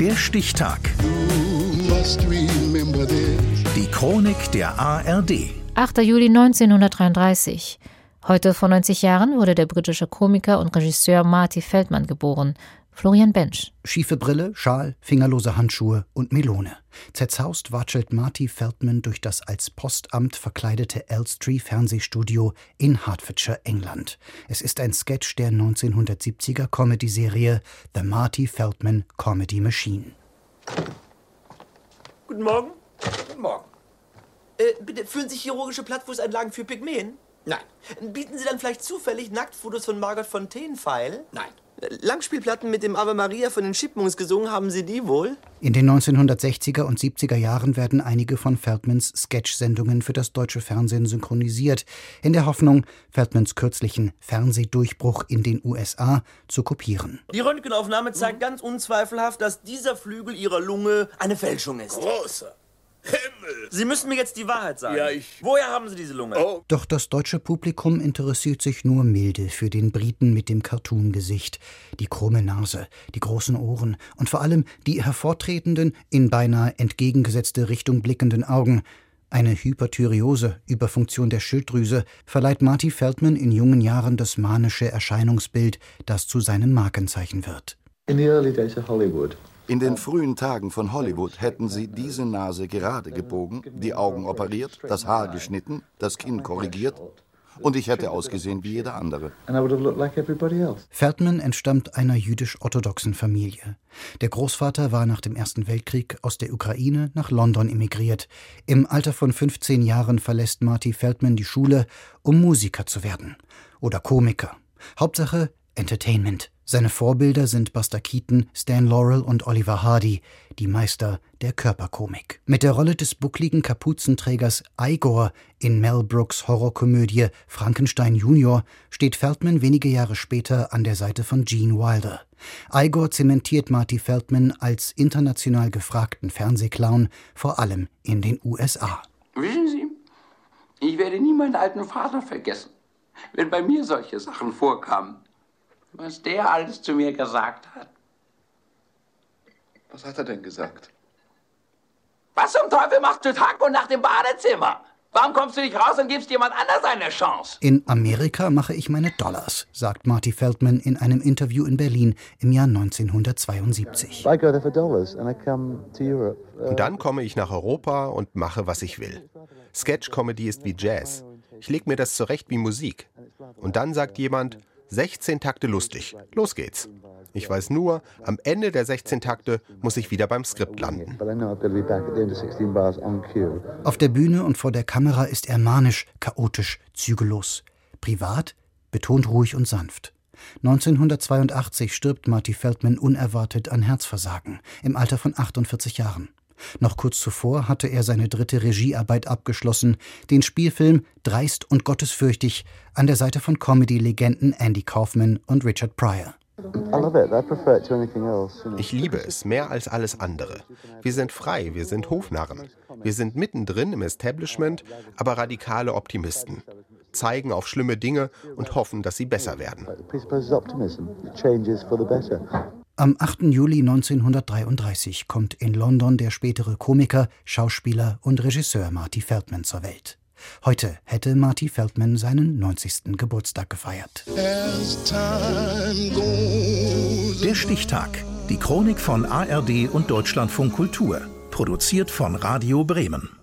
Der Stichtag. Die Chronik der ARD. 8. Juli 1933. Heute vor 90 Jahren wurde der britische Komiker und Regisseur Marty Feldman geboren. Florian Bench. Schiefe Brille, Schal, fingerlose Handschuhe und Melone. Zerzaust watschelt Marty Feldman durch das als Postamt verkleidete Elstree Fernsehstudio in Hertfordshire, England. Es ist ein Sketch der 1970er Comedy-Serie The Marty Feldman Comedy Machine. Guten Morgen. Guten Morgen. Äh, bitte, führen Sie chirurgische Plattfußeinlagen für Pygmäen? Nein. Bieten Sie dann vielleicht zufällig Nacktfotos von Margot Fontaine-Pfeil? Nein. Langspielplatten mit dem Ave Maria von den Chipmunks gesungen, haben Sie die wohl? In den 1960er und 70er Jahren werden einige von Feldmans Sketch-Sendungen für das deutsche Fernsehen synchronisiert, in der Hoffnung, Feldmans kürzlichen Fernsehdurchbruch in den USA zu kopieren. Die Röntgenaufnahme zeigt ganz unzweifelhaft, dass dieser Flügel Ihrer Lunge eine Fälschung ist. Großer Himmel. Sie müssen mir jetzt die Wahrheit sagen. Ja, ich- Woher haben Sie diese Lunge? Oh, Doch das deutsche Publikum interessiert sich nur milde für den Briten mit dem Cartoon-Gesicht, die krumme Nase, die großen Ohren und vor allem die hervortretenden, in beinahe entgegengesetzte Richtung blickenden Augen. Eine Hyperthyreose, Überfunktion der Schilddrüse, verleiht Marty Feldman in jungen Jahren das manische Erscheinungsbild, das zu seinem Markenzeichen wird. In the early days of Hollywood, In den frühen Tagen von Hollywood hätten sie diese Nase gerade gebogen, die Augen operiert, das Haar geschnitten, das Kinn korrigiert und ich hätte ausgesehen wie jeder andere. and I would have looked like everybody else. Feldman entstammt einer jüdisch-orthodoxen Familie. Der Großvater war nach dem Ersten Weltkrieg aus der Ukraine nach London emigriert. Im Alter von 15 Jahren verlässt Marty Feldman die Schule, um Musiker zu werden. Oder Komiker. Hauptsache Entertainment. Seine Vorbilder sind Buster Keaton, Stan Laurel und Oliver Hardy, die Meister der Körperkomik. Mit der Rolle des buckligen Kapuzenträgers Igor in Mel Brooks Horrorkomödie Frankenstein Junior steht Feldman wenige Jahre später an der Seite von Gene Wilder. Igor zementiert Marty Feldman als international gefragten Fernsehclown, vor allem in den USA. Wissen Sie, ich werde nie meinen alten Vater vergessen, wenn bei mir solche Sachen vorkamen. Was der alles zu mir gesagt hat. Was hat er denn gesagt? Was zum Teufel machst du Tag und Nacht im Badezimmer? Warum kommst du nicht raus und gibst jemand anders eine Chance? In Amerika mache ich meine Dollars, sagt Marty Feldman in einem Interview in Berlin im Jahr 1972. I go there for dollars and I come to Europe. Uh, Und dann komme ich nach Europa und mache, was ich will. Sketch-Comedy ist wie Jazz. Ich leg mir das zurecht wie Musik. Und dann sagt jemand, 16 Takte lustig. Los geht's. Ich weiß nur, am Ende der 16 Takte muss ich wieder beim Skript landen. but I know I've got to be back at the end of 16 bars on cue. Auf der Bühne und vor der Kamera ist er manisch, chaotisch, zügellos. Privat betont ruhig und sanft. 1982 stirbt Marty Feldman unerwartet an Herzversagen im Alter von 48 Jahren. Noch kurz zuvor hatte er seine dritte Regiearbeit abgeschlossen, den Spielfilm Dreist und gottesfürchtig an der Seite von Comedy-Legenden Andy Kaufman und Richard Pryor. I love it. I prefer it to anything else. You know. Ich liebe es mehr als alles andere. Wir sind frei, wir sind Hofnarren. Wir sind mittendrin im Establishment, aber radikale Optimisten. Zeigen auf schlimme Dinge und hoffen, dass sie besser werden. Am 8. Juli 1933 kommt in London der spätere Komiker, Schauspieler und Regisseur Marty Feldman zur Welt. Heute hätte Marty Feldman seinen 90. Geburtstag gefeiert. Der Stichtag. Die Chronik von ARD und Deutschlandfunk Kultur. Produziert von Radio Bremen.